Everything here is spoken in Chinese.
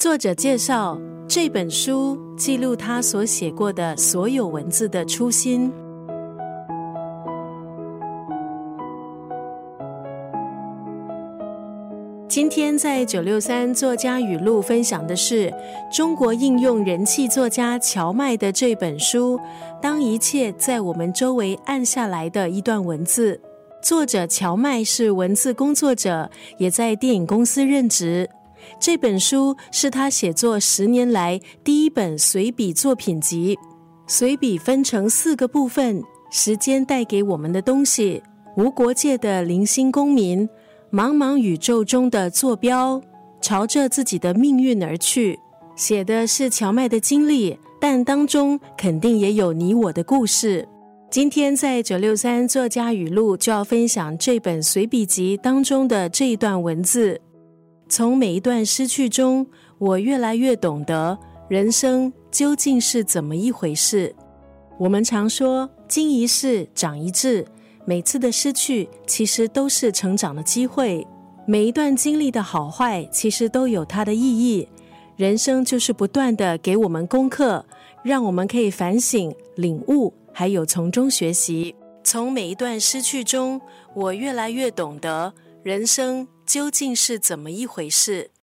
作者介绍这本书记录他所写过的所有文字的初心。今天在九六三作家语录分享的是中国应用人气作家乔麦的这本书《当一切在我们周围暗下来》的一段文字。作者乔麦是文字工作者，也在电影公司任职。这本书是他写作十年来第一本随笔作品集。随笔分成四个部分：时间带给我们的东西、无国界的零星公民、茫茫宇宙中的坐标、朝着自己的命运而去。写的是荞麦的经历，但当中肯定也有你我的故事。今天在九六三作家语录就要分享这本随笔集当中的这一段文字。从每一段失去中，我越来越懂得人生究竟是怎么一回事。我们常说“经一事，长一智”，每次的失去其实都是成长的机会。每一段经历的好坏，其实都有它的意义。人生就是不断的给我们功课，让我们可以反省、领悟，还有从中学习。从每一段失去中，我越来越懂得人生。究竟是怎么一回事？